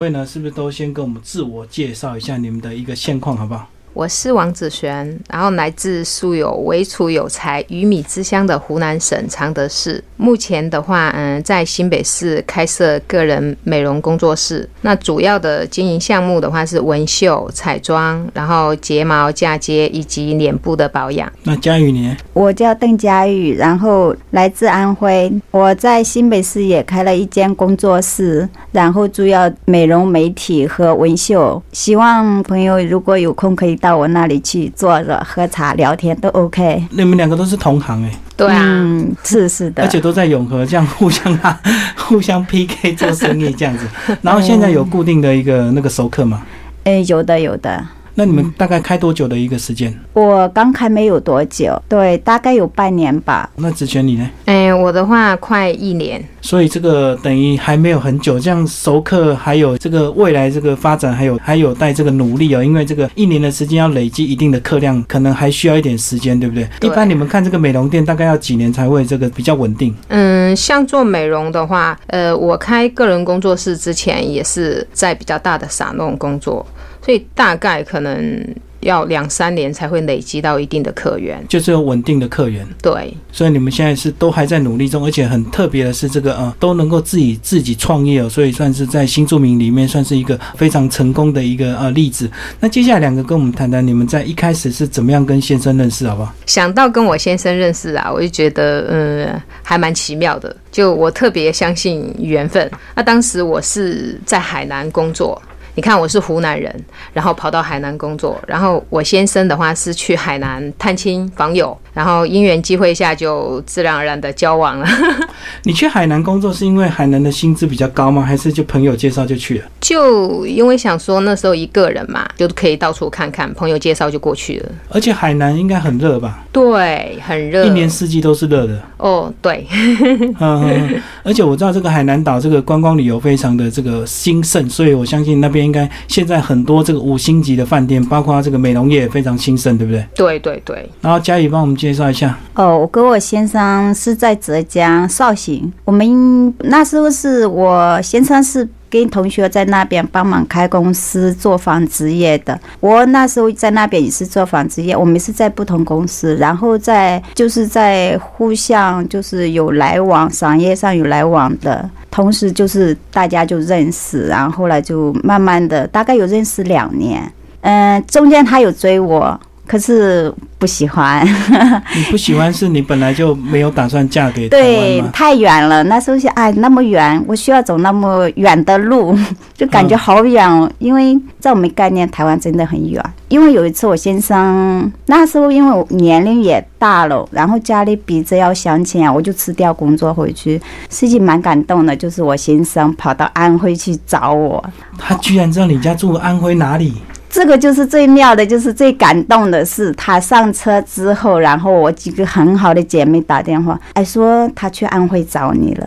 位呢，是不是都先跟我们自我介绍一下你们的一个现况，好不好？我是王子璇，然后来自素有为楚有才、鱼米之乡的湖南省常德市。目前的话，嗯，在新北市开设个人美容工作室。那主要的经营项目的话是纹绣、彩妆，然后睫毛、嫁接以及脸部的保养。那佳宇呢？我叫邓佳玉，然后来自安徽。我在新北市也开了一间工作室，然后主要美容、美体和纹绣。希望朋友如果有空可以到我那里去坐着喝茶聊天都 OK。你们两个都是同行哎，对啊，嗯，是是的，而且都在永和，这样互相啊，互相 PK 做生意这样子。然后现在有固定的一个那个熟客吗？诶，有的有的。那你们大概开多久的一个时间？我刚开没有多久，对，大概有半年吧。那子璇你呢？哎，我的话快一年。所以这个等于还没有很久，这样熟客还有这个未来这个发展，还有还有待这个努力哦。因为这个一年的时间要累积一定的客量，可能还需要一点时间，对不对？对一般你们看这个美容店大概要几年才会这个比较稳定？嗯，像做美容的话，呃，我开个人工作室之前也是在比较大的沙龙工作，所以大概可能要两三年才会累积到一定的客源。就是有稳定的客源。对，所以你们现在是都还在努力中，而且很特别的是，这个呃都能够自己自己创业哦，所以算是在新住民里面算是一个非常成功的一个呃例子。那接下来两个跟我们谈谈，你们在一开始是怎么样跟先生认识，好不好？想到跟我先生认识啊，我就觉得嗯还蛮奇妙的。就我特别相信缘分。那当时我是在海南工作。你看，我是湖南人，然后跑到海南工作，然后我先生的话是去海南探亲访友，然后因缘机会下就自然而然的交往了。你去海南工作是因为海南的薪资比较高吗？还是就朋友介绍就去了？就因为想说那时候一个人嘛，就可以到处看看，朋友介绍就过去了。而且海南应该很热吧？对，很热，一年四季都是热的。哦，对，嗯，而且我知道这个海南岛这个观光旅游非常的这个兴盛，所以我相信那边应该现在很多这个五星级的饭店，包括这个美容业也非常兴盛，对不对？对对对，然后佳宇帮我们介绍一下，哦，我跟我先生是在浙江绍兴，我们那时候是我先生是跟同学在那边帮忙开公司做纺织业的，我那时候在那边也是做纺织业，我们是在不同公司，然后在就是在互相就是有来往，商业上有来往的。同时就是大家就认识，然后后来就慢慢的，大概有认识两年。嗯，中间他有追我，可是不喜欢。你不喜欢是你本来就没有打算嫁给台对？太远了。那时候想，哎，那么远，我需要走那么远的路，就感觉好远哦。因为在我们概念，台湾真的很远。因为有一次我先生那时候因为我年龄也大了，然后家里逼着要相亲啊，我就辞掉工作回去。事情蛮感动的，就是我先生跑到安徽去找我，他居然知道你家住安徽哪里？这个就是最妙的，就是最感动的是，他上车之后，然后我几个很好的姐妹打电话，哎，说他去安徽找你了。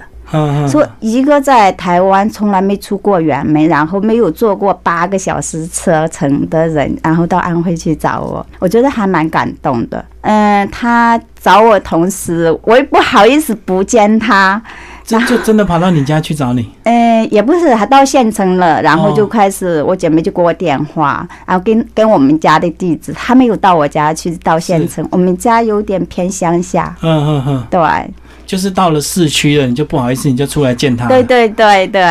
说一个在台湾从来没出过远门，然后没有坐过八个小时车程的人，然后到安徽去找我，我觉得还蛮感动的。嗯，他找我同时，我也不好意思不见他。这就真的跑到你家去找你？嗯，也不是，他到县城了，然后就哦开始，我姐妹就给我电话，然后跟跟我们家的地址，他没有到我家去，到县城，我们家有点偏乡下，嗯嗯嗯，对，就是到了市区了，你就不好意思，你就出来见他。对。对对对，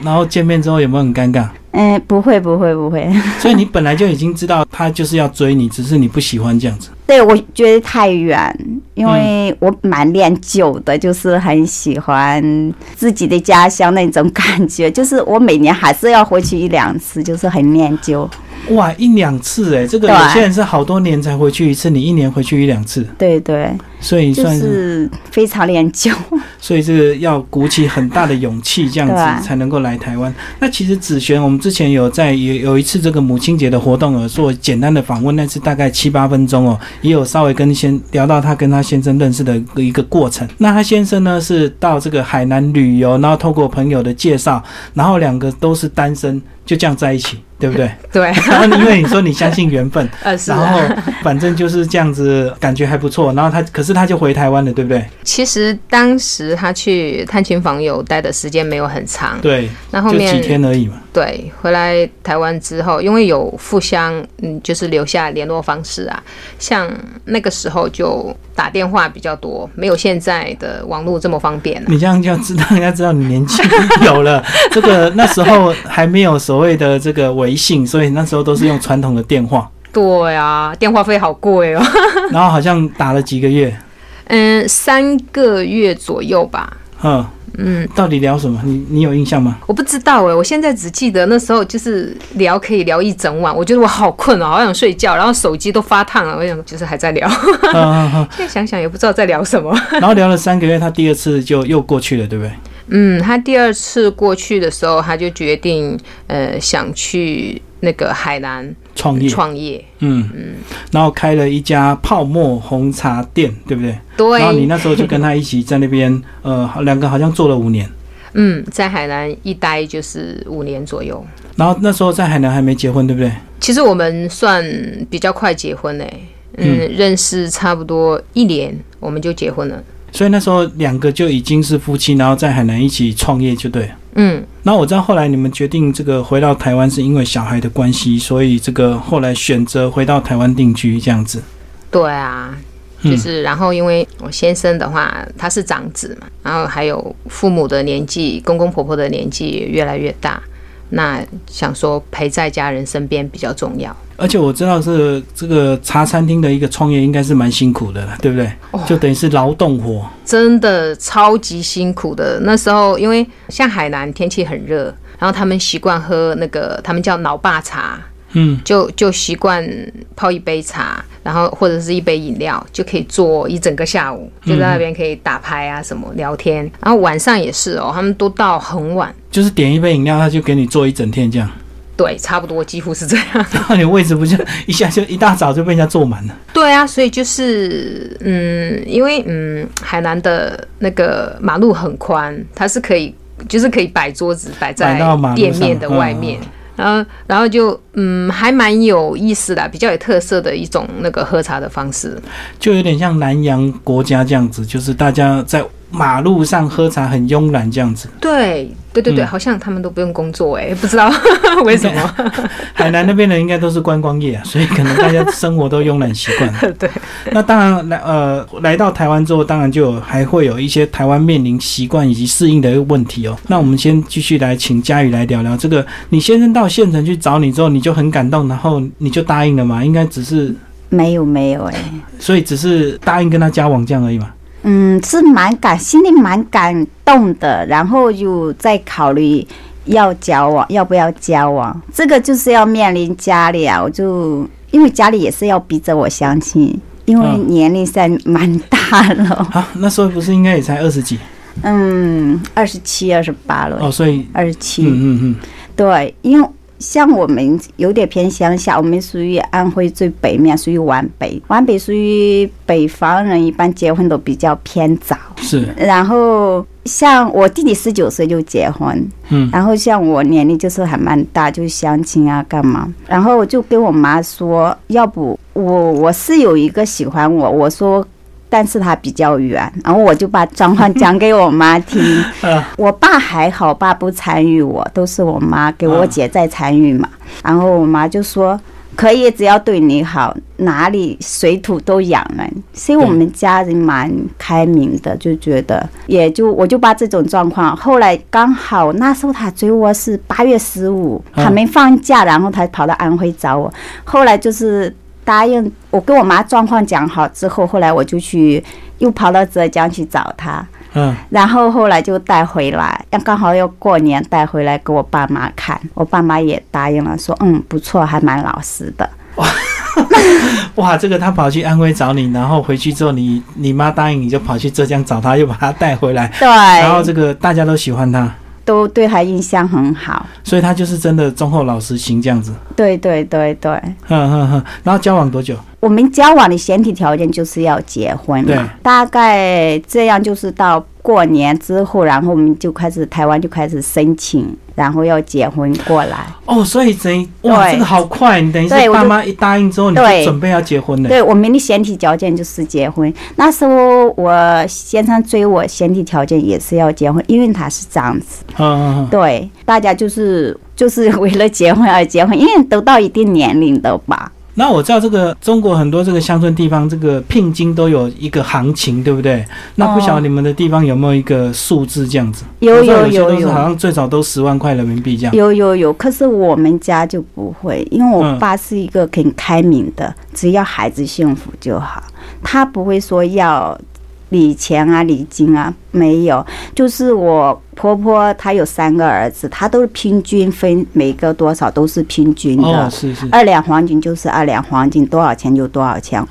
然后见面之后有没有很尴尬？嗯，不会不会不会。所以你本来就已经知道他就是要追你，只是你不喜欢这样子。对，我觉得太远，因为我蛮恋旧的，就是很喜欢自己的家乡那种感觉，就是我每年还是要回去一两次，就是很念旧。哇，一两次哎，这个有些人是好多年才回去一次，你一年回去一两次，对对，所以算是，是非常念旧。所以这个要鼓起很大的勇气，这样子才能够来台湾。那其实子璇，我们之前有在有有一次这个母亲节的活动有做简单的访问，那次大概七八分钟哦，也有稍微跟先聊到他跟他先生认识的一个过程。那他先生呢是到这个海南旅游，然后透过朋友的介绍，然后两个都是单身，就这样在一起，对不对？对，然后因为你说你相信缘分，呃是然啊，后反正就是这样子，感觉还不错。然后他可是是他就回台湾了，对不对？其实当时他去探亲访友待的时间没有很长，对，那后就几天而已嘛。对回来台湾之后，因为有互相嗯，就是留下联络方式啊，像那个时候就打电话比较多，没有现在的网络这么方便、啊。你这样就要知道，人家知道你年纪有了。这个那时候还没有所谓的这个微信，所以那时候都是用传统的电话，对啊，电话费好贵哦。然后好像打了几个月，嗯，三个月左右吧。嗯嗯，到底聊什么？你你有印象吗？我不知道哎，我现在只记得那时候就是聊可以聊一整晚，我觉得我好困哦，好想睡觉，然后手机都发烫了，我想就是还在聊。嗯嗯嗯。现在想想也不知道在聊什么。然后聊了三个月，他第二次就又过去了，对不对？嗯，他第二次过去的时候，他就决定呃想去那个海南创业，创业。嗯嗯，然后开了一家泡沫红茶店，对不对？对。然后你那时候就跟他一起在那边，呃，两个好像做了五年。嗯，在海南一待就是五年左右。然后那时候在海南还没结婚，对不对？其实我们算比较快结婚嘞，嗯，认识差不多一年我们就结婚了。所以那时候两个就已经是夫妻，然后在海南一起创业，就对了。嗯，那我知道后来你们决定这个回到台湾是因为小孩的关系，所以这个后来选择回到台湾定居这样子。对啊，就是然后因为我先生的话他是长子嘛，然后还有父母的年纪，公公婆婆的年纪也越来越大，那想说陪在家人身边比较重要。而且我知道是这个茶餐厅的一个创业应该是蛮辛苦的，对不对？就等于是劳动活，真的超级辛苦的。那时候因为像海南天气很热，然后他们习惯喝那个他们叫老爸茶，嗯，就就习惯泡一杯茶，然后或者是一杯饮料，就可以坐一整个下午，就在那边可以打牌啊什么聊天。然后晚上也是哦，他们都到很晚，就是点一杯饮料，他就给你坐一整天这样。对，差不多几乎是这样。那你位置不就一下就一大早就被人家坐满了？对啊，所以就是嗯，因为嗯，海南的那个马路很宽，它是可以就是可以摆桌子摆在店面的外面，然后然后就嗯，还蛮有意思的，比较有特色的一种那个喝茶的方式，就有点像南洋国家这样子，就是大家在。马路上喝茶很慵懒这样子，对对对对，好像他们都不用工作哎，不知道 为什么。海南那边的应该都是观光业啊，所以可能大家生活都慵懒习惯了。对，那当然来呃来到台湾之后，当然就还会有一些台湾面临习惯以及适应的一个问题哦。那我们先继续来请佳宇来聊聊这个。你先生到县城去找你之后，你就很感动，然后你就答应了嘛？应该只是没有没有哎，所以只是答应跟他交往这样而已嘛。嗯，是蛮感，心里蛮感动的，然后就在考虑要交往，要不要交往。这个就是要面临家里啊，我就因为家里也是要逼着我相亲，因为年龄在蛮大了。啊，那时候不是应该也才二十几？嗯，二十七、二十八了。哦，所以二十七。嗯嗯嗯，对，因为。像我们有点偏乡下，我们属于安徽最北面，属于皖北。皖北属于北方人，一般结婚都比较偏早。是。然后像我弟弟十九岁就结婚，嗯。然后像我年龄就是还蛮大，就相亲啊干嘛。然后我就跟我妈说，要不我我是有一个喜欢我，我说。但是他比较远，然后我就把状况讲给我妈 听。我爸还好，爸不参与，我都是我妈给我姐在参与嘛。然后我妈就说可以，只要对你好，哪里水土都养人。所以我们家人蛮开明的，就觉得也就我就把这种状况。后来刚好那时候他追我是八月十五，他没放假，然后他跑到安徽找我。后来就是。答应我跟我妈状况讲好之后，后来我就去又跑到浙江去找他，嗯，然后后来就带回来，要刚好要过年带回来给我爸妈看，我爸妈也答应了，说嗯不错，还蛮老实的。哇，哇，这个他跑去安徽找你，然后回去之后，你你妈答应你就跑去浙江找他，又把他带回来，对，然后这个大家都喜欢他。都对他印象很好，所以他就是真的忠厚老实型这样子。对对对对，哼哼哼。然后交往多久？我们交往的前提条件就是要结婚嘛，大概这样就是到过年之后，然后我们就开始台湾就开始申请，然后要结婚过来。哦，所以等于哇，这个好快！你等于爸妈一答应之后，你就准备要结婚了。对我们的前提条件就是结婚。那时候我先生追我，前提条件也是要结婚，因为他是这样子。嗯嗯嗯，对，大家就是就是为了结婚而结婚，因为都到一定年龄的吧。那我知道这个中国很多这个乡村地方，这个聘金都有一个行情，对不对？那不晓得你们的地方有没有一个数字这样子？有有有有好像最少都十万块人民币这样。有有有，可是我们家就不会，因为我嗯爸是一个很开明的，只要孩子幸福就好，他不会说要礼钱啊、礼金啊，没有。就是我婆婆她有三个儿子，她都是平均分每个多少都是平均的，哦，是是，二两黄金就是二两黄金，多少钱就多少钱。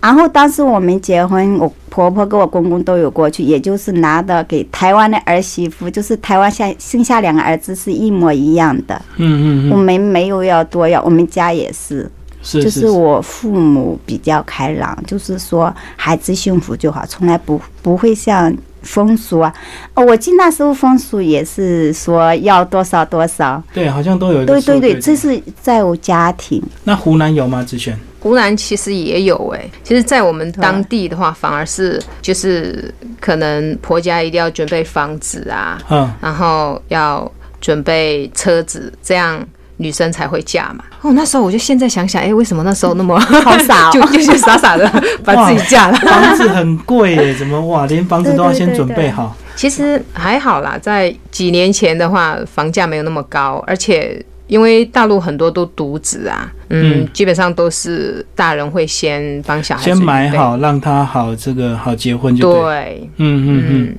然后当时我们结婚，我婆婆跟我公公都有过去，也就是拿的给台湾的儿媳妇，就是台湾下剩下两个儿子是一模一样的。我嗯嗯我，们没有要多要，我们家也是，是就是是我父母比较开朗，就是说孩子幸福就好，从来不不会像风俗啊。哦，我记得那时候风俗也是说要多少多少，对，好像都有。对对对，这是在我家庭。那湖南有吗？之前？湖南其实也有哎、其实，在我们当地的话，反而是就是可能婆家一定要准备房子啊，嗯，然后要准备车子，这样女生才会嫁嘛。哦，那时候我就现在想想，哎、为什么那时候那么好傻哦 就就是傻傻的 把自己嫁了。房子很贵耶，怎么哇，连房子都要先准备好？其实还好啦，在几年前的话，房价没有那么高，而且因为大陆很多都独子啊，嗯，嗯基本上都是大人会先帮小孩先买好，让他好这个好结婚就对。嗯嗯嗯，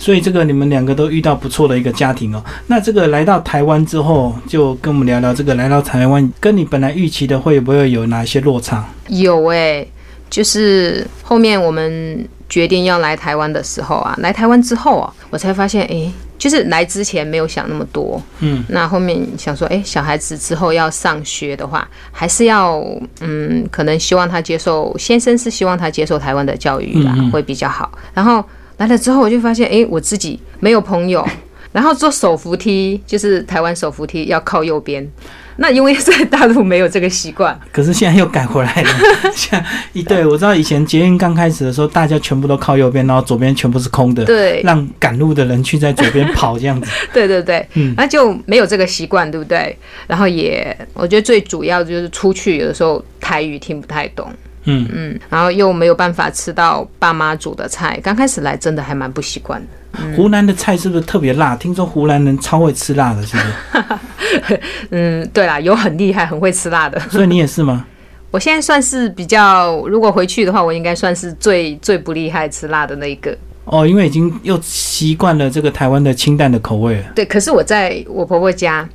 所以这个你们两个都遇到不错的一个家庭哦。那这个来到台湾之后，就跟我们聊聊这个来到台湾，跟你本来预期的会不会有哪一些落差？有哎、就是后面我们决定要来台湾的时候啊，来台湾之后啊，我才发现，哎、就是来之前没有想那么多，嗯，那后面想说，哎、小孩子之后要上学的话，还是要，嗯，可能希望他接受，先生是希望他接受台湾的教育啦，嗯嗯会比较好。然后来了之后，我就发现，哎、我自己没有朋友，然后坐手扶梯，就是台湾手扶梯要靠右边。那因为在大陆没有这个习惯，可是现在又改回来了。像一对，我知道以前捷运刚开始的时候，大家全部都靠右边，然后左边全部是空的，对，让赶路的人去在左边跑这样子。对对对，嗯那就没有这个习惯，对不对？然后也，我觉得最主要就是出去有的时候台语听不太懂，嗯，嗯，然后又没有办法吃到爸妈煮的菜，刚开始来真的还蛮不习惯的。湖南的菜是不是特别辣？听说湖南人超会吃辣的，是不是？嗯，对啦，有很厉害、很会吃辣的。所以你也是吗？我现在算是比较，如果回去的话，我应该算是最最不厉害吃辣的那一个。哦，因为已经又习惯了这个台湾的清淡的口味了。对，可是我在我婆婆家，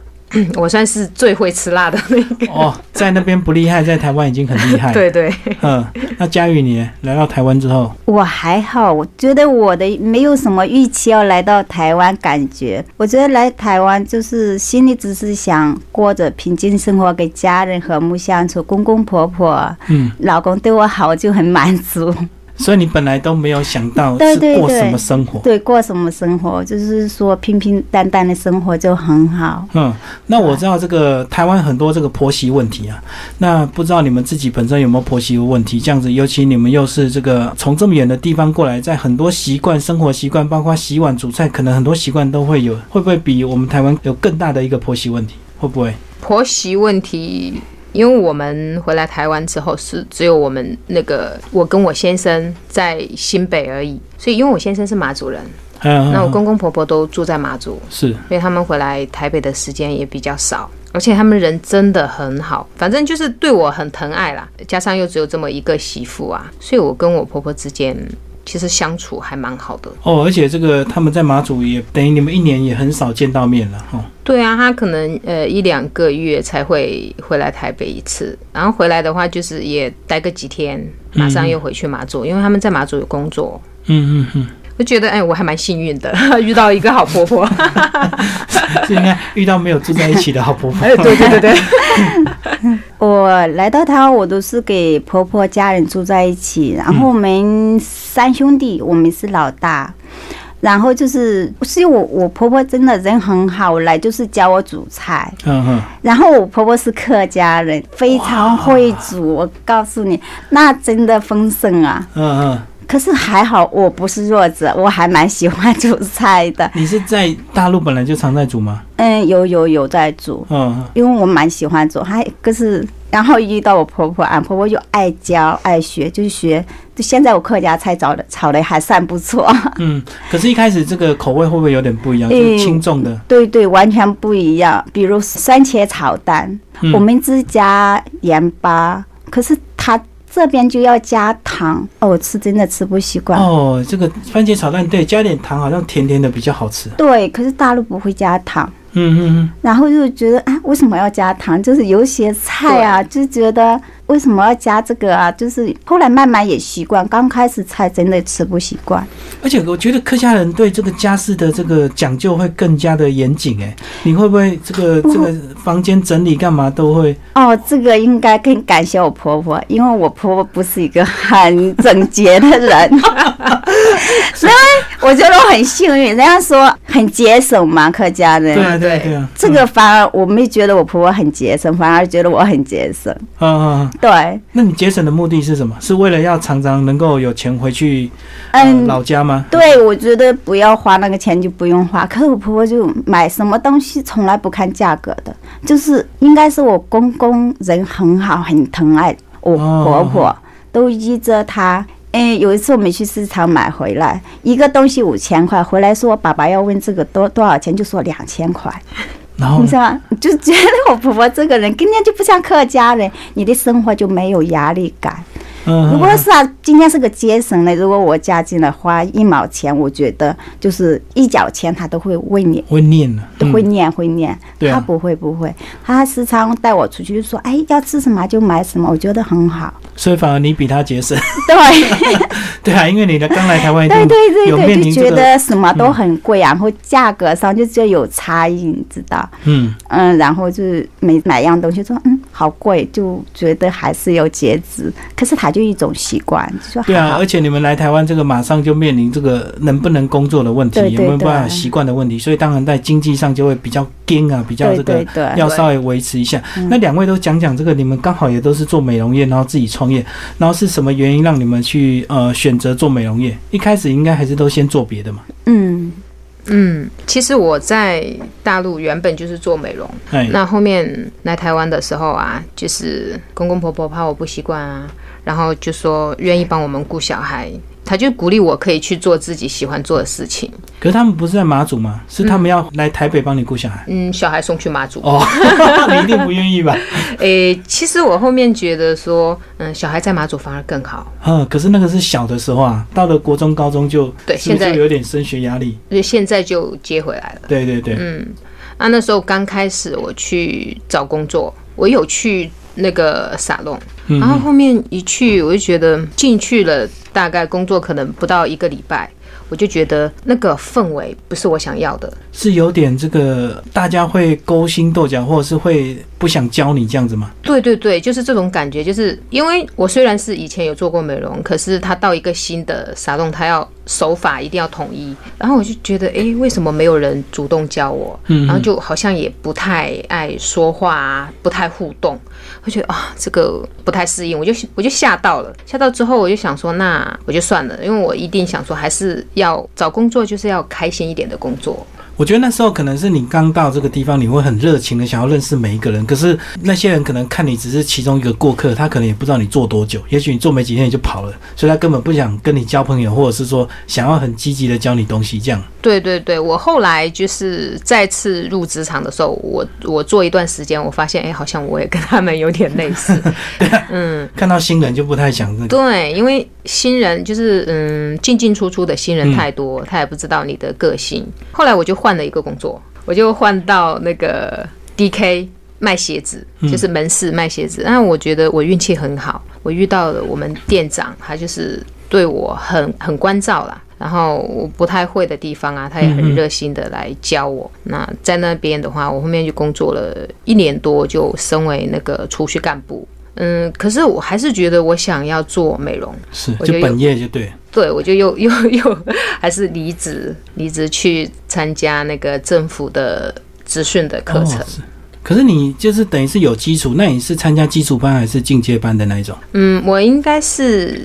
我算是最会吃辣的那个。哦，在那边不厉害，在台湾已经很厉害。对对，嗯，那佳宇你来到台湾之后，我还好，我觉得我的没有什么预期要来到台湾，感觉我觉得来台湾就是心里只是想过着平静生活，跟家人和睦相处，公公婆婆、嗯，老公对我好，我就很满足。所以你本来都没有想到是过什么生活。对，过什么生活，就是说平平淡淡的生活就很好。嗯，那我知道这个台湾很多这个婆媳问题啊，那不知道你们自己本身有没有婆媳问题？这样子，尤其你们又是这个从这么远的地方过来，在很多习惯、生活习惯，包括洗碗、煮菜，可能很多习惯都会有，会不会比我们台湾有更大的一个婆媳问题？会不会？婆媳问题，因为我们回来台湾之后是只有我们那个我跟我先生在新北而已，所以因为我先生是马祖人，嗯，那我公公婆婆都住在马祖，是所以他们回来台北的时间也比较少，而且他们人真的很好，反正就是对我很疼爱啦。加上又只有这么一个媳妇啊，所以我跟我婆婆之间其实相处还蛮好的。哦，而且这个他们在马祖也等于你们一年也很少见到面了哦。对啊，他可能呃一两个月才会回来台北一次，然后回来的话就是也待个几天，马上又回去马祖，因为他们在马祖有工作。嗯嗯嗯，我觉得哎，我还蛮幸运的，遇到一个好婆婆。是应该遇到没有住在一起的好婆婆。哎，对对对对，我来到台湾，我都是给婆婆家人住在一起，然后我们三兄弟，我们是老大。然后就是，是因为我我婆婆真的人很好，来就是教我煮菜。嗯哼，然后我婆婆是客家人，非常会煮。我告诉你，那真的丰盛啊！嗯嗯，可是还好我不是弱者，我还蛮喜欢煮菜的。你是在大陆本来就常在煮吗？嗯，有有有在煮，嗯，因为我蛮喜欢煮。还可是，然后遇到我婆婆，俺婆婆就爱教爱学，就是学。就现在我客家菜炒的炒的还算不错。嗯，可是，一开始这个口味会不会有点不一样？就是轻重的。对对，完全不一样。比如番茄炒蛋，嗯我们只加盐巴，可是他这边就要加糖。哦，我吃真的吃不习惯。哦，这个番茄炒蛋对，加点糖好像甜甜的比较好吃。对，可是大陆不会加糖，嗯嗯嗯，然后就觉得啊，为什么要加糖？就是有些菜啊，就觉得为什么要加这个啊？就是后来慢慢也习惯，刚开始菜真的吃不习惯。而且我觉得客家人对这个家事的这个讲究会更加的严谨。哎，你会不会这个这个房间整理干嘛都会？哦，这个应该更感谢我婆婆，因为我婆婆不是一个很整洁的人，所以我觉得我很幸运。人家说很节省嘛，客家人。对啊对啊对啊，这个反而我没觉得我婆婆很节省，反而觉得我很节省。嗯嗯嗯，对，那你节省的目的是什么？是为了要常常能够有钱回去呃嗯，老家吗？对，我觉得不要花那个钱就不用花。可是我婆婆就买什么东西从来不看价格的，就是应该是我公公人很好，很疼爱我哦婆婆，都依着她。哎，有一次我们去市场买回来一个东西五千块，回来说我爸爸要问这个多多少钱，就说两千块，然后你知道吗？就觉得我婆婆这个人根本就不像客家人，你的生活就没有压力感。嗯，如果是啊，今天是个节省的，如果我家进来花一毛钱，我觉得就是一角钱他都会为你。会念了，都会念会念，他不会不会，他时常带我出去就说，哎，要吃什么就买什么，我觉得很好。所以反而你比他节省。对 对啊，因为你的刚来台湾对对对对，就觉得什么都很贵啊，然后价格上就就有差异，你知道？嗯，嗯，然后就是每买样东西说，嗯，好贵，就觉得还是有节制。可是他就一种习惯，对啊，而且你们来台湾这个马上就面临这个能不能工作的问题，有没有办法习惯的问题，所以当然在经济上就会比较紧啊，比较这个要稍微维持一下。嗯那两位都讲讲这个，你们刚好也都是做美容业，然后自己创业，然后是什么原因让你们去呃选择做美容业？一开始应该还是都先做别的嘛？嗯嗯，其实我在大陆原本就是做美容，哎，那后面来台湾的时候啊，就是公公婆婆怕我不习惯啊，然后就说愿意帮我们顾小孩，他就鼓励我可以去做自己喜欢做的事情。可是他们不是在马祖吗？是他们要来台北帮你顾小孩？嗯，小孩送去马祖。哦，你一定不愿意吧？诶、其实我后面觉得说，嗯，小孩在马祖反而更好，嗯，可是那个是小的时候啊，到了国中、高中就对现在就有点升学压力。所以现在就接回来了。对对对，嗯，那那时候刚开始我去找工作，我有去那个沙龙，然后后面一去我就觉得进去了，大概工作可能不到一个礼拜，我就觉得那个氛围不是我想要的。是有点这个大家会勾心斗角，或者是会不想教你这样子吗？对对对，就是这种感觉，就是因为我虽然是以前有做过美容，可是他到一个新的沙龙，他要手法一定要统一，然后我就觉得，哎，为什么没有人主动教我？嗯然后就好像也不太爱说话啊，不太互动，我觉得啊，这个不太适应，我就我就吓到了。吓到之后，我就想说，那我就算了，因为我一定想说，还是要找工作，就是要开心一点的工作。我觉得那时候可能是你刚到这个地方，你会很热情的想要认识每一个人，可是那些人可能看你只是其中一个过客，他可能也不知道你做多久，也许你做没几天你就跑了，所以他根本不想跟你交朋友，或者是说想要很积极的教你东西这样。对对对，我后来就是再次入职场的时候，我我做一段时间，我发现，哎，好像我也跟他们有点类似。对嗯，看到新人就不太想那个。对，因为新人就是嗯进进出出的新人太多，他也不知道你的个性。后来我就换了一个工作，我就换到那个 DK 卖鞋子，就是门市卖鞋子。那我觉得我运气很好，我遇到了我们店长，他就是对我很很关照啦。然后我不太会的地方啊，他也很热心的来教我。那在那边的话，我后面就工作了一年多，就升为那个储蓄干部。嗯，可是我还是觉得我想要做美容，是我就本业就对。对我就又又又还是离职，离职去参加那个政府的资讯的课程。哦可是你就是等于是有基础，那你是参加基础班还是进阶班的那一种？嗯，我应该是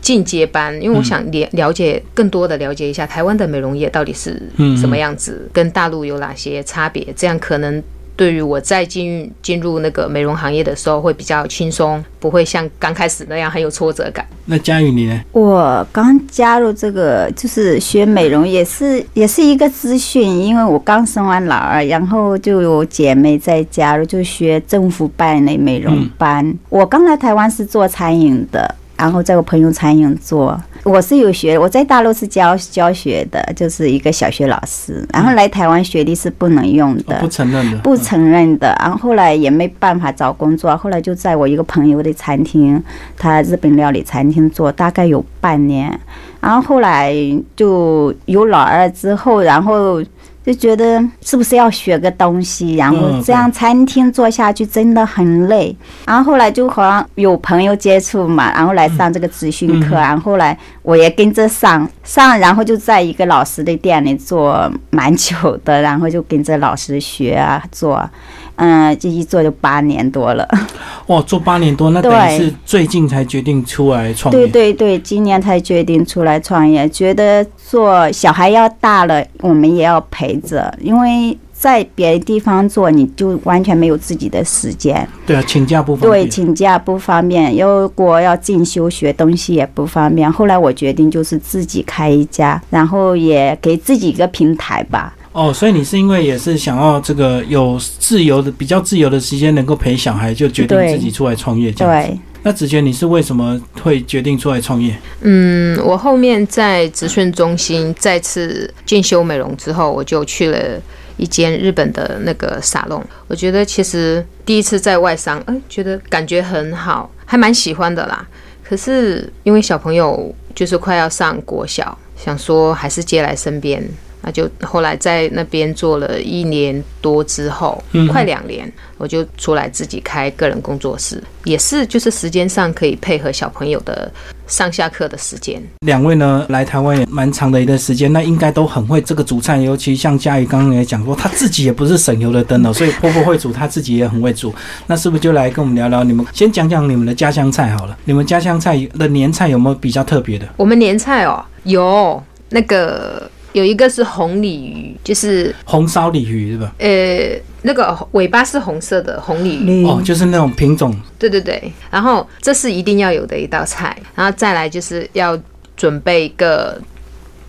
进阶班，因为我想了了解更多的了解一下台湾的美容业到底是嗯什么样子，跟大陆有哪些差别，这样可能。对于我在进进入那个美容行业的时候会比较轻松，不会像刚开始那样很有挫折感。那佳宇你呢？我刚加入这个就是学美容，也是也是一个资讯，因为我刚生完老二，然后就有姐妹在加入，就学政府办的美容班。我刚来台湾是做餐饮的，然后在我朋友餐饮做。我是有学，我在大陆是教教学的，就是一个小学老师，然后来台湾学历是不能用的。哦不承认的，不承认的，然后后来也没办法找工作，后来就在我一个朋友的餐厅，他日本料理餐厅做，大概有半年，然后后来就有老二之后，然后就觉得是不是要学个东西，然后嗯这样餐厅做下去真的很累，然后后来就好像有朋友接触嘛，然后来上这个咨询课，嗯。然后后来我也跟着上上，然后就在一个老师的店里做蛮久的，然后就跟着老师学啊做，嗯，这一做就八年多了。哇，做八年多，那等于是最近才决定出来创业。对对对，今年才决定出来创业，觉得做小孩要大了，我们也要陪着，因为在别的地方做，你就完全没有自己的时间。对啊，请假不方便对，请假不方便，如果要进修学东西也不方便。后来我决定就是自己开一家，然后也给自己一个平台吧。哦，所以你是因为也是想要这个有自由的、比较自由的时间，能够陪小孩，就决定自己出来创业这样子。对，那子璇，你是为什么会决定出来创业？嗯，我后面在职训中心再次进修美容之后，我就去了一间日本的那个沙龙。我觉得其实第一次在外商，哎、觉得感觉很好，还蛮喜欢的啦。可是因为小朋友就是快要上国小，想说还是接来身边。那就后来在那边做了一年多之后，嗯快两年，我就出来自己开个人工作室，也是就是时间上可以配合小朋友的上下课的时间。两位呢来台湾也蛮长的一段时间，那应该都很会这个煮菜，尤其像佳宇刚刚也讲过，他自己也不是省油的灯哦，所以婆婆会煮，他自己也很会煮。那是不是就来跟我们聊聊？你们先讲讲你们的家乡菜好了，你们家乡菜的年菜有没有比较特别的？我们年菜哦，有那个有一个是红鲤鱼，就是红烧鲤鱼是吧？呃那个尾巴是红色的红鲤鱼，哦，就是那种品种对对对。然后这是一定要有的一道菜，然后再来就是要准备一个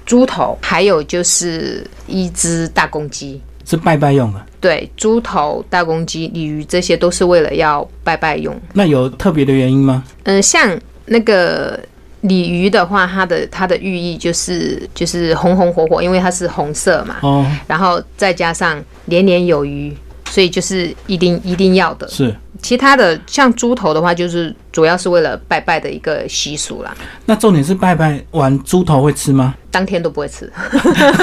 猪头，还有就是一只大公鸡。是拜拜用的。对，猪头、大公鸡、鲤鱼这些都是为了要拜拜用。那有特别的原因吗？嗯、像那个鲤鱼的话，它的它的寓意就是就是红红火火，因为它是红色嘛，哦，然后再加上年年有余，所以就是一定一定要的。是。其他的像猪头的话，就是主要是为了拜拜的一个习俗啦，那重点是拜拜完猪头会吃吗？当天都不会吃，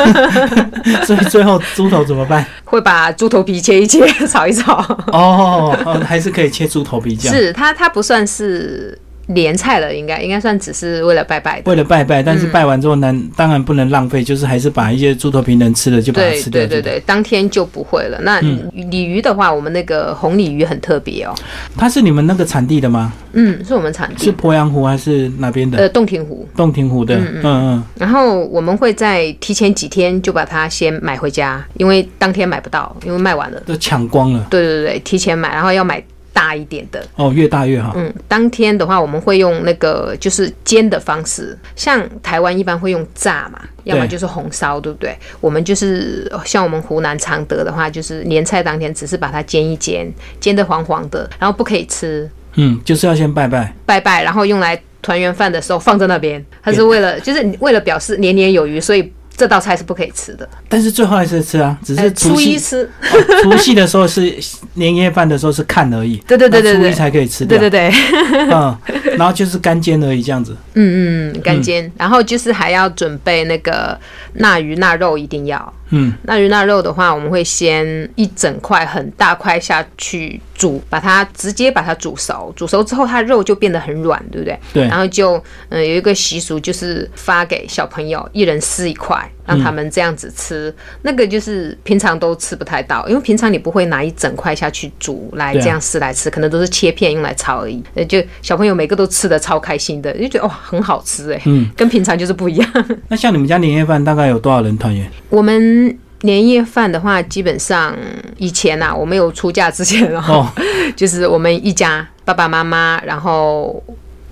所以最后猪头怎么办？会把猪头皮切一切，炒一炒。哦，哦还是可以切猪头皮酱。是它它不算是连菜了，应该应该算只是为了拜拜的。为了拜拜，但是拜完之后呢，当然不能浪费，就是还是把一些猪头皮能吃的就把它吃掉。对对对，当天就不会了。那嗯鲤鱼的话，我们那个红鲤鱼很特别哦，它是你们那个产地的吗？嗯，是我们产地是，鄱阳湖还是哪边的？呃，洞庭湖。洞庭湖的。嗯嗯然后我们会在提前几天就把它先买回家，因为当天买不到，因为卖完了。都抢光了。对对对，提前买，然后要买大一点的。哦，越大越好。嗯，当天的话，我们会用那个就是煎的方式，像台湾一般会用炸嘛，要么就是红烧，对不对？我们就是像我们湖南常德的话，就是年菜当天只是把它煎一煎，煎的黄黄的，然后不可以吃，嗯，就是要先拜拜。拜拜，然后用来团圆饭的时候放在那边，它是为了就是为了表示年年有余，所以。这道菜是不可以吃的，但是最后还是吃啊，只呃是、初一吃。哦除夕的时候是 年夜饭的时候是看而已，对对对对初一才可以吃掉，对对对，嗯，然后就是干煎而已，这样子。嗯嗯，干煎，然后就是还要准备那个腊鱼腊肉，一定要。嗯，腊鱼腊肉的话，我们会先一整块很大块下去煮，把它直接把它煮熟，煮熟之后它肉就变得很软，对不对？对。然后就嗯、有一个习俗，就是发给小朋友一人撕一块，让他们这样子吃。那个就是平常都吃不太到，因为平常你不会拿一整块下去煮来这样撕来吃，可能都是切片用来炒而已。呃就小朋友每个都吃的超开心的，就觉得哇很好吃哎，嗯，跟平常就是不一样。那像你们家年夜饭大概有多少人团圆？我们年夜饭的话，基本上以前呐、我没有出嫁之前哦，哦，就是我们一家爸爸妈妈，然后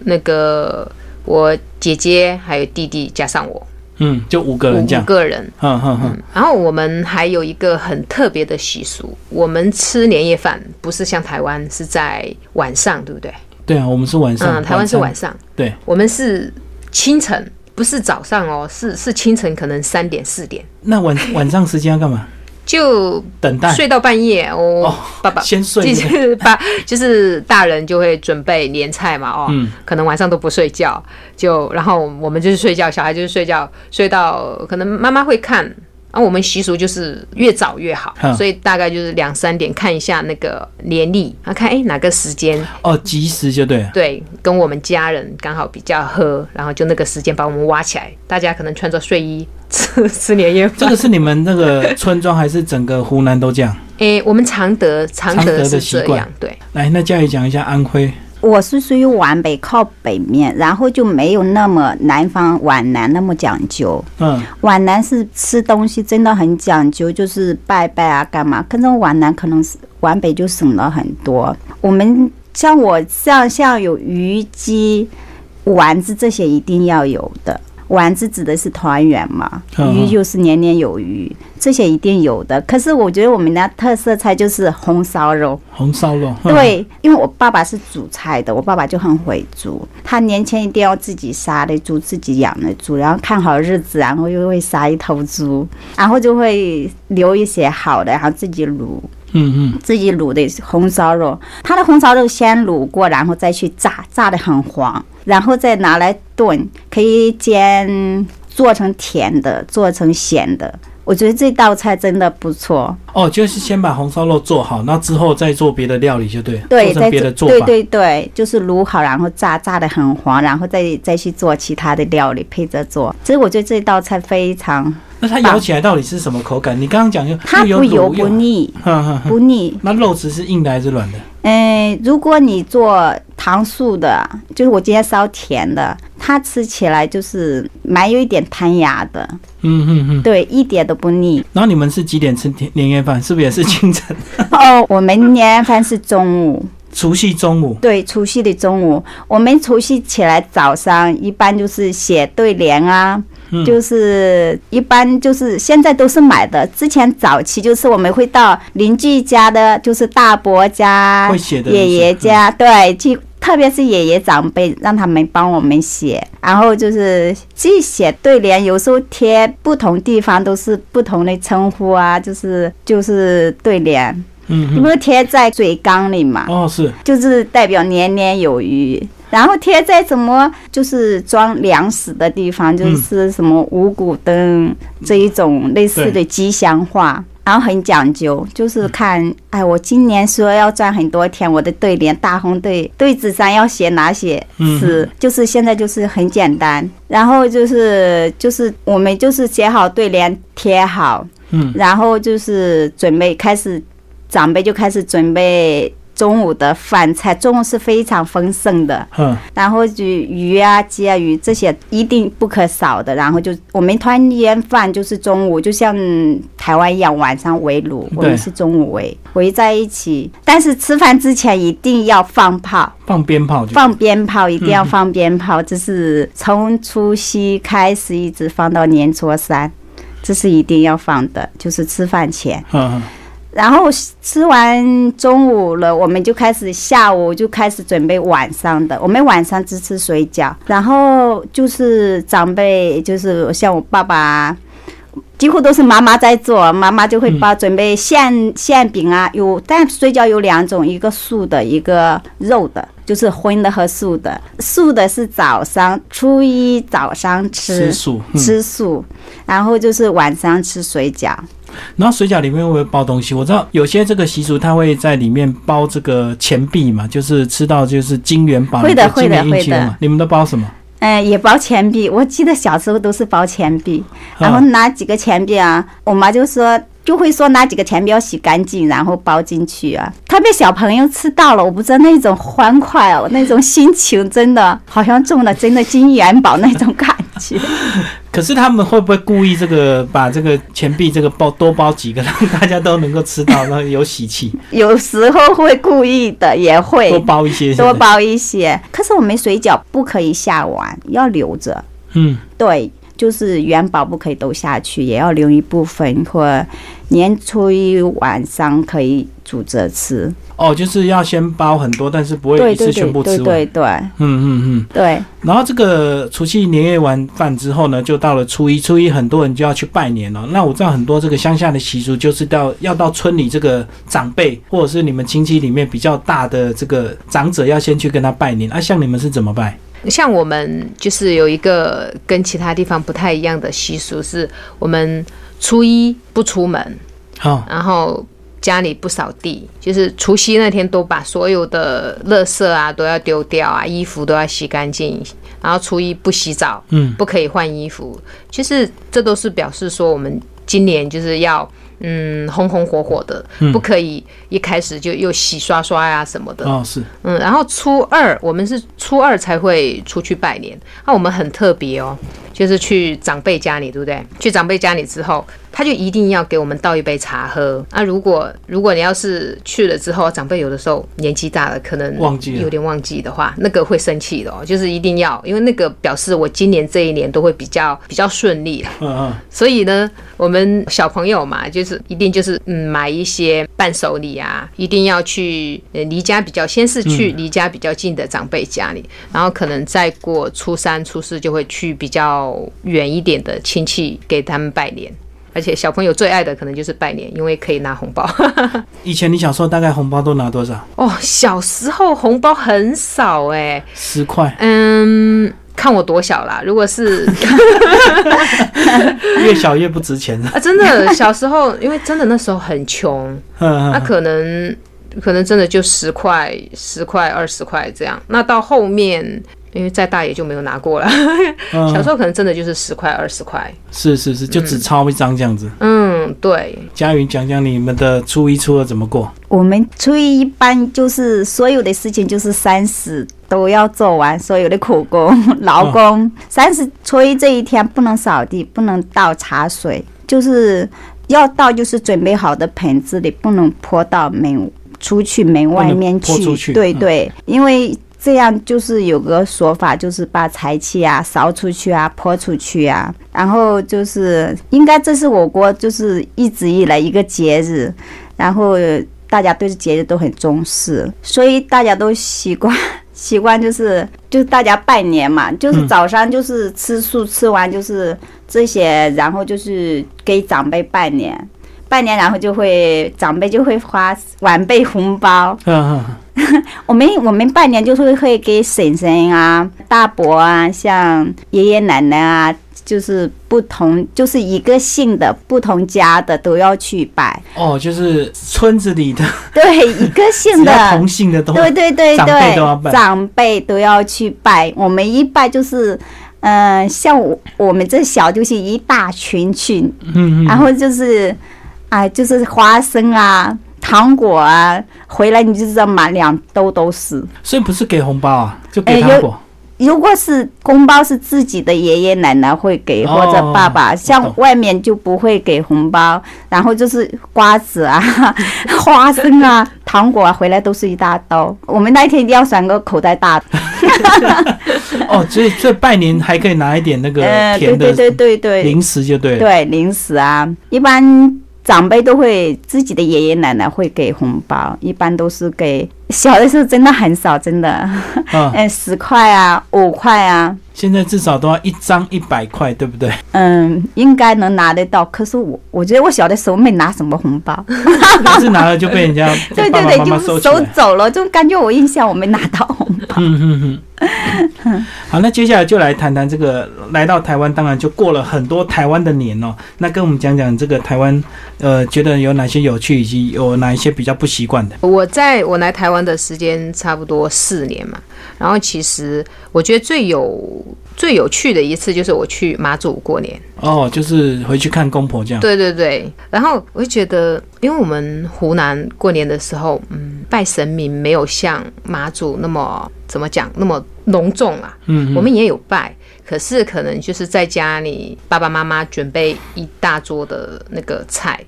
那个我姐姐还有弟弟加上我嗯，就五个人五人这样。个人。嗯嗯嗯，然后我们还有一个很特别的习俗，我们吃年夜饭不是像台湾是在晚上，对不对？对啊，我们是晚上，嗯，台湾是晚上。上，对，我们是清晨，不是早上哦，是是清晨，可能三点四点那晚晚上时间要干嘛？就等待。睡到半夜，我、哦爸爸先睡 就是把就是大人就会准备年菜嘛，哦，嗯可能晚上都不睡觉，就然后我们就是睡觉，小孩就是睡觉，睡到可能妈妈会看。然后我们习俗就是越早越好，嗯所以大概就是两三点看一下那个年历，啊，看哎哪个时间哦，及时就对了。对跟我们家人刚好比较合，然后就那个时间把我们挖起来，大家可能穿着睡衣吃吃年夜饭这个。是你们那个村庄还是整个湖南都这样？诶，我们常德常常德的这样，对。来，那嘉怡讲一下安徽。我是属于皖北靠北面，然后就没有那么南方皖南那么讲究。嗯，皖南是吃东西真的很讲究，就是拜拜啊干嘛。跟着皖南可能是皖北就省了很多。我们像我像像有鱼鸡、丸子这些一定要有的。丸子指的是团圆嘛，嗯鱼就是年年有余，这些一定有的。可是我觉得我们家特色菜就是红烧肉，红烧肉。嗯，对，因为我爸爸是煮菜的，我爸爸就很会煮。他年前一定要自己杀的猪，自己养的猪，然后看好日子，然后又会杀一头猪，然后就会留一些好的，然后自己卤。嗯嗯，自己卤的红烧肉，他的红烧肉先卤过，然后再去炸，炸的很黄，然后再拿来炖，可以煎，做成甜的，做成咸的。我觉得这道菜真的不错。哦，就是先把红烧肉做好，那之后再做别的料理就对了，对，做成再对别的做法。对对，就是卤好，然后炸炸的很黄，然后再再去做其他的料理配着做。其实我觉得这道菜非常，那它咬起来到底是什么口感？你刚刚讲就它又不油不腻。不腻。那肉质是硬的还是软的？嗯，如果你做糖醋的，就是我今天烧甜的，它吃起来就是蛮有一点弹牙的，嗯嗯嗯。对，一点都不腻。然后你们是几点吃年年夜饭？是不是也是清晨？哦，我们年夜饭是中午，除夕中午。对，除夕的中午，我们除夕起来早上一般就是写对联啊，嗯。就是一般就是现在都是买的，之前早期就是我们会到邻居家的，就是大伯家爷爷家，对，去。特别是爷爷长辈，让他们帮我们写，然后就是既写对联，有时候贴不同地方都是不同的称呼啊，就是就是对联，嗯不是贴在水缸里嘛，哦，是。就是代表年年有余。然后贴在什么就是装粮食的地方，就是什么五谷灯这一种类似的吉祥话。然后很讲究，就是看，哎，我今年说要赚很多钱，我的对联大红对对子上要写哪些词，就是现在就是很简单，然后就是就是我们就是写好对联贴好，嗯，然后就是准备开始，长辈就开始准备中午的饭菜，中午是非常丰盛的，嗯，然后就鱼啊、鸡啊、鱼这些一定不可少的。然后就我们团圆饭就是中午，就像台湾一样，晚上围炉，我们是中午围围在一起。但是吃饭之前一定要放炮，放鞭炮放鞭炮一定要放鞭炮，这是从除夕开始一直放到年初三，这是一定要放的，就是吃饭前。嗯嗯然后吃完中午了，我们就开始下午就开始准备晚上的。我们晚上只吃水饺，然后就是长辈，就是像我爸爸、几乎都是妈妈在做，妈妈就会包准备馅馅饼啊，有但水饺有两种，一个素的，一个肉的，就是荤的和素的。素的是早上初一早上吃吃素，嗯吃素，然后就是晚上吃水饺。然后水饺里面会不会包东西？我知道有些这个习俗，它会在里面包这个钱币嘛，就是吃到就是金元宝，会的会的会的。你们都包什么？嗯，也包钱币。我记得小时候都是包钱币，然后啊拿几个钱币啊，我妈就说就会说拿几个钱币要洗干净，然后包进去啊。特别小朋友吃到了，我不知道那种欢快哦，那种心情真的好像中了真的金元宝那种感觉。可是他们会不会故意这个把这个钱币这个包多包几个，让大家都能够吃到，然后有喜气，有时候会故意的，也会多包一些，多。包一些。可是我们水饺不可以下碗，要留着。嗯，对，就是元宝不可以都下去，也要留一部分，或年初一晚上可以煮着吃。哦，就是要先包很多，但是不会对对一次全对对部吃完。对对嗯嗯嗯。对，然后这个除夕年夜完饭之后呢，就到了初一。初一很多人就要去拜年了。那我知道很多这个乡下的习俗，就是到要到村里这个长辈或者是你们亲戚里面比较大的这个长者，要先去跟他拜年。啊，像你们是怎么拜？像我们就是有一个跟其他地方不太一样的习俗，是我们初一不出门，好、然后家里不扫地，就是除夕那天都把所有的垃圾啊都要丢掉啊，衣服都要洗干净，然后初一不洗澡，嗯，不可以换衣服，其实这都是表示说我们今年就是要。嗯，红红火火的，嗯不可以一开始就又洗刷刷呀、什么的。哦，是，嗯，然后初二我们是初二才会出去拜年，那我们很特别哦，就是去长辈家里，对不对？去长辈家里之后，他就一定要给我们倒一杯茶喝。那、如果如果你要是去了之后，长辈有的时候年纪大了，可能忘记了有点忘记的话，那个会生气的哦，就是一定要，因为那个表示我今年这一年都会比较比较顺利啦。嗯嗯，所以呢，我们小朋友嘛，就是一定就是嗯买一些伴手礼啊，一定要去呃离家比较，先是去离家比较近的长辈家里，然后可能再过初三、初四就会去比较远一点的亲戚给他们拜年。而且小朋友最爱的可能就是拜年，因为可以拿红包。以前你小时候大概红包都拿多少？哦，小时候红包很少哎、十块，嗯，看我多小啦。如果是 越小越不值钱了。啊，真的小时候，因为真的那时候很穷，嗯那嗯，可能可能真的就十块、十块、二十块这样。那到后面，因为再大也就没有拿过了。嗯 小时候可能真的就是十块、二十块。是是是，就只抄一张这样子。嗯，对，佳云讲讲你们的初一、初二怎么过？我们初一一般就是所有的事情就是三十都要做完，所有的苦工、劳工。三十初一这一天不能扫地，不能倒茶水，就是要倒就是准备好的盆子里，不能泼到门出去门外面去对对，因为。这样就是有个说法，就是把财气啊扫出去啊，泼出去啊，然后就是应该这是我国就是一直以来一个节日，然后大家对节日都很重视，所以大家都习惯 习惯就是就是大家拜年嘛，就是早上就是吃素，吃完就是这些，然后就是给长辈拜年。拜年，然后就会长辈就会发晚辈红包。嗯嗯，我们我们拜年就是会给婶婶啊、大伯啊，像爷爷奶奶啊，就是不同，就是一个姓的不同家的都要去拜。哦，就是村子里的 对，一个姓的，同姓的都对对对长辈对，都要拜长辈都要去拜。我们一拜就是，嗯、像我我们这小就是一大群群，嗯嗯，然后就是，哎，就是花生啊、糖果啊，回来你就知道满两兜都是。所以不是给红包啊，就给糖果。如果是红包是自己的爷爷奶奶会给，哦或者爸爸，我像外面就不会给红包，然后就是瓜子啊、花生啊、糖果啊，回来都是一大兜。我们那一天一定要选个口袋大的，哦，所以所以拜年还可以拿一点那个呃，对甜的对对对对，零食就对了。对零食啊，一般长辈都会自己的爷爷奶奶会给红包，一般都是给小的时候真的很少，真的，嗯，嗯，十块啊，五块啊，现在至少都要一张一百块，对不对？嗯，应该能拿得到。可是我，我觉得我小的时候没拿什么红包，但是拿了就被人家对 对对，就。收走了，就感觉我印象我没拿到红包。嗯嗯嗯。好，那接下来就来谈谈这个来到台湾，当然就过了很多台湾的年哦。那跟我们讲讲这个台湾，呃，觉得有哪些有趣，以及有哪一些比较不习惯的。我在我来台湾的时间差不多四年嘛，然后其实我觉得最有最有趣的一次就是我去马祖过年。哦，就是回去看公婆这样。对对对，然后我就觉得，因为我们湖南过年的时候，嗯，拜神明没有像马祖那么怎么讲那么隆重啊。嗯，我们也有拜，可是可能就是在家里爸爸妈妈准备一大桌的那个菜，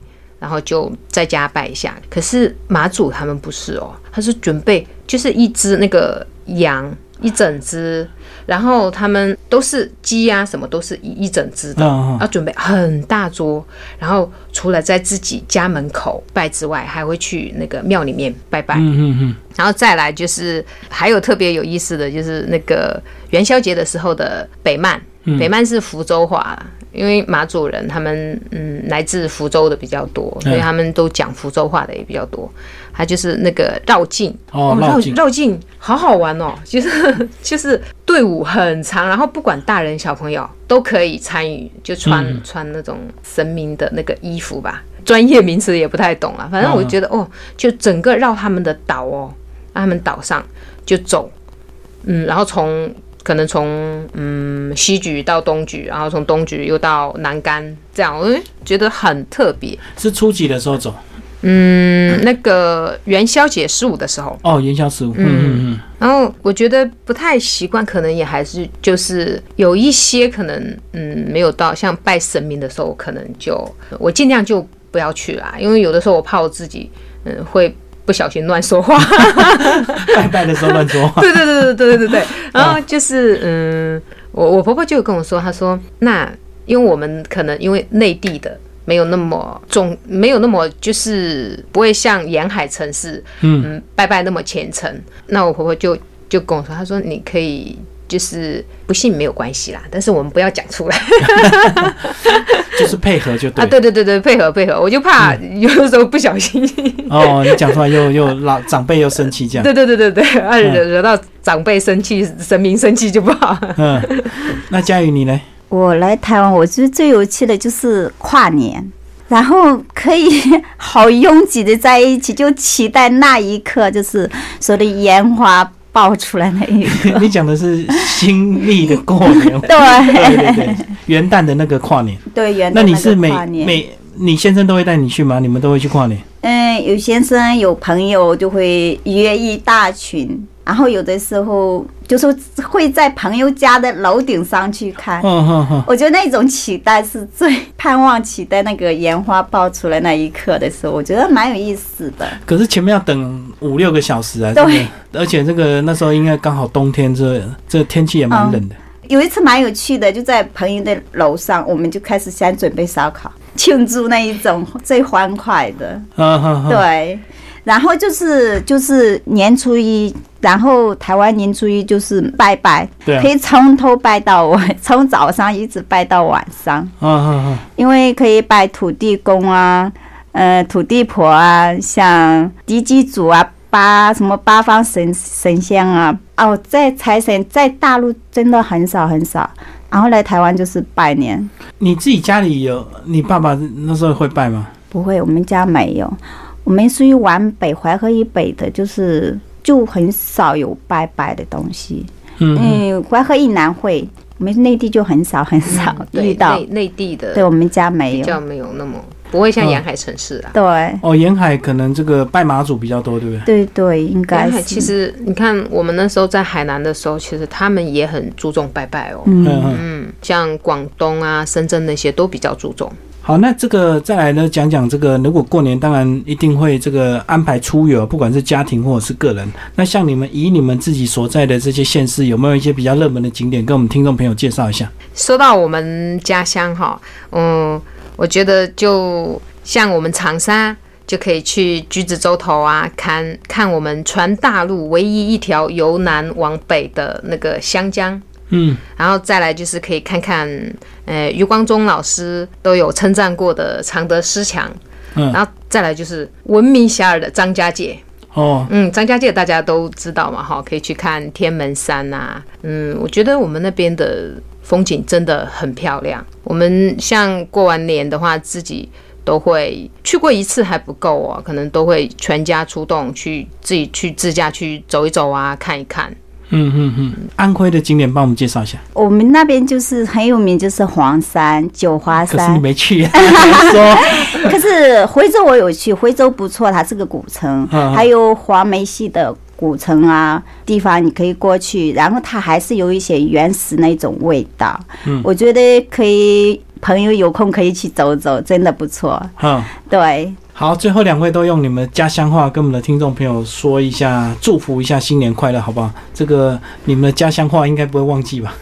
然后就在家拜一下。可是马祖他们不是哦，他是准备就是一只那个羊，一整只。然后他们都是鸡啊，什么都是一一整只的，要准备很大桌。然后除了在自己家门口拜之外，还会去那个庙里面拜拜。嗯嗯嗯，然后再来就是还有特别有意思的就是那个元宵节的时候的北曼，北曼是福州话，因为马祖人他们嗯来自福州的比较多，所以他们都讲福州话的也比较多。还就是那个绕境。哦绕境。绕境好好玩哦，就是就是队伍很长，然后不管大人小朋友都可以参与，就穿、嗯。穿那种神明的那个衣服吧。专业名词也不太懂了，反正我觉得、哦，就整个绕他们的岛哦，让他们岛上就走，嗯，然后从可能从嗯西局到东局，然后从东局又到南干，这样我觉得很特别。是初几的时候走？嗯，那个元宵节十五的时候，哦，元宵十五。嗯嗯嗯。然后我觉得不太习惯，可能也还是就是有一些可能嗯没有到像拜神明的时候，可能就我尽量就不要去啦，因为有的时候我怕我自己嗯会不小心乱说话，拜拜的时候乱说话。对对对对对对对，然后就是嗯，我我婆婆就跟我说，她说那因为我们可能因为内地的没有那么重，没有那么就是不会像沿海城市嗯，拜拜那么虔诚。那我婆婆就就跟我说，她说你可以。就是不信没有关系啦，但是我们不要讲出来 就是配合就对。啊。对对对对，配合配合，我就怕有的时候不小心。哦，你讲出来又又老长辈又生气这样。对对对对对，啊惹惹到长辈生气，神明生气就不好。嗯，那佳宇你呢？我来台湾，我觉得最有趣的就是跨年，然后可以 好拥挤的在一起，就期待那一刻，就是所有的烟花爆出来那一刻。你讲的是新历的过年，对对对对，元旦的那个跨年。对，元旦那你是每每你先生都会带你去吗？你们都会去跨年？嗯，有先生有朋友就会约一大群，然后有的时候就是会在朋友家的楼顶上去看。嗯哼哼，我觉得那种期待是最盼望、期待那个烟花爆出来那一刻的时候，我觉得蛮有意思的。可是前面要等五六个小时啊，对，而且这个那时候应该刚好冬天，这这天气也蛮冷的。有一次蛮有趣的，就在朋友的楼上，我们就开始先准备烧烤，庆祝那一种最欢快的。嗯哼哼，对，然后就是就是年初一，然后台湾年初一就是拜拜，对啊可以从头拜到尾，从早上一直拜到晚上，嗯嗯嗯，因为可以拜土地公啊，呃，土地婆啊，像地基主啊。八什么八方神神仙啊？哦，在财神在大陆真的很少很少，然后来台湾就是拜年，你自己家里有你爸爸那时候会拜吗？不会，我们家没有，我们属于皖北淮河以北的，就是就很少有拜拜的东西。嗯淮河以南会，我们内地就很少很少遇对到。内内地的对我们家没有。比较没有那么不会像沿海城市啊。对哦，沿海可能这个拜马祖比较多，对不对？对对，应该是。其实你看，我们那时候在海南的时候，其实他们也很注重拜拜哦。嗯。嗯，像广东啊、深圳那些都比较注重。好，那这个再来呢，讲讲这个，如果过年当然一定会这个安排出游，不管是家庭或者是个人。那像你们以你们自己所在的这些县市，有没有一些比较热门的景点，跟我们听众朋友介绍一下？说到我们家乡哈，嗯，我觉得就像我们长沙。就可以去橘子洲头啊，看看我们全大陆唯一一条由南往北的那个湘江。嗯，然后再来就是可以看看，呃，余光中老师都有称赞过的常德诗墙，嗯。然后再来就是闻名遐迩的张家界，哦，嗯，张家界大家都知道嘛，哈，可以去看天门山呐、嗯，我觉得我们那边的风景真的很漂亮。我们像过完年的话，自己都会去过一次还不够哦，可能都会全家出动去自己去自驾去走一走啊，看一看。嗯嗯嗯，安徽的景点帮我们介绍一下。我们那边就是很有名，就是黄山、九华山可是你。没去，还 说可是徽州我有去，徽州不错，它是个古城，嗯还有黄梅戏的古城啊地方，你可以过去，然后它还是有一些原始那种味道。嗯我觉得可以，朋友有空可以去走走，真的不错。嗯。对，好，最后两位都用你们的家乡话跟我们的听众朋友说一下，祝福一下新年快乐，好不好？这个你们的家乡话应该不会忘记吧？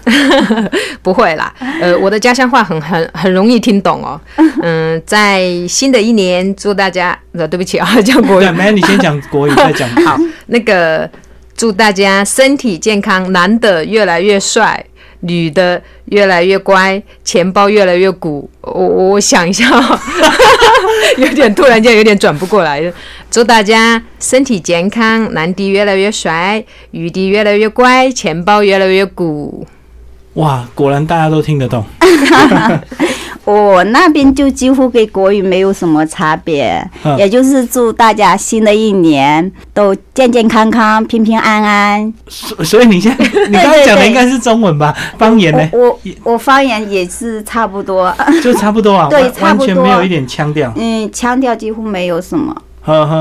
不会啦，呃，我的家乡话很很很容易听懂哦。嗯，在新的一年，祝大家，呃，对不起啊，讲国语对，。没，你先讲国语，再讲。好，那个祝大家身体健康，男的越来越帅，女的越来越乖，钱包越来越鼓。我我想一下、哦，有点突然间有点转不过来了。祝大家身体健康，男的越来越帅，女的越来越乖，钱包越来越鼓。哇，果然大家都听得懂。我那边就几乎跟国语没有什么差别，嗯也就是祝大家新的一年都健健康康、平平安安。所所以你现在你刚才讲的应该是中文吧？方言呢？我我我方言也是差不多，就差不多啊，对完差不多完全没有一点腔调。嗯，腔调几乎没有什么。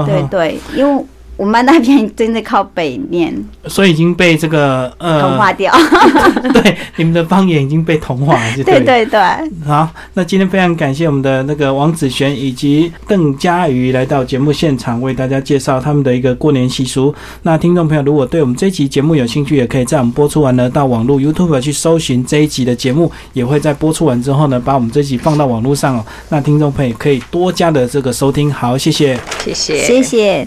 对对，因为我们班那边真的靠北面所以已经被这个呃，同化掉。对，你们的方言已经被同化了，就对了对对，好，那今天非常感谢我们的那个王子璇以及邓佳瑜来到节目现场，为大家介绍他们的一个过年习俗。那听众朋友如果对我们这一集节目有兴趣，也可以在我们播出完呢，到网络 YouTube 去搜寻这一集的节目，也会在播出完之后呢，把我们这一集放到网络上哦。那听众朋友可以多加的这个收听。好，谢谢。谢谢，谢谢。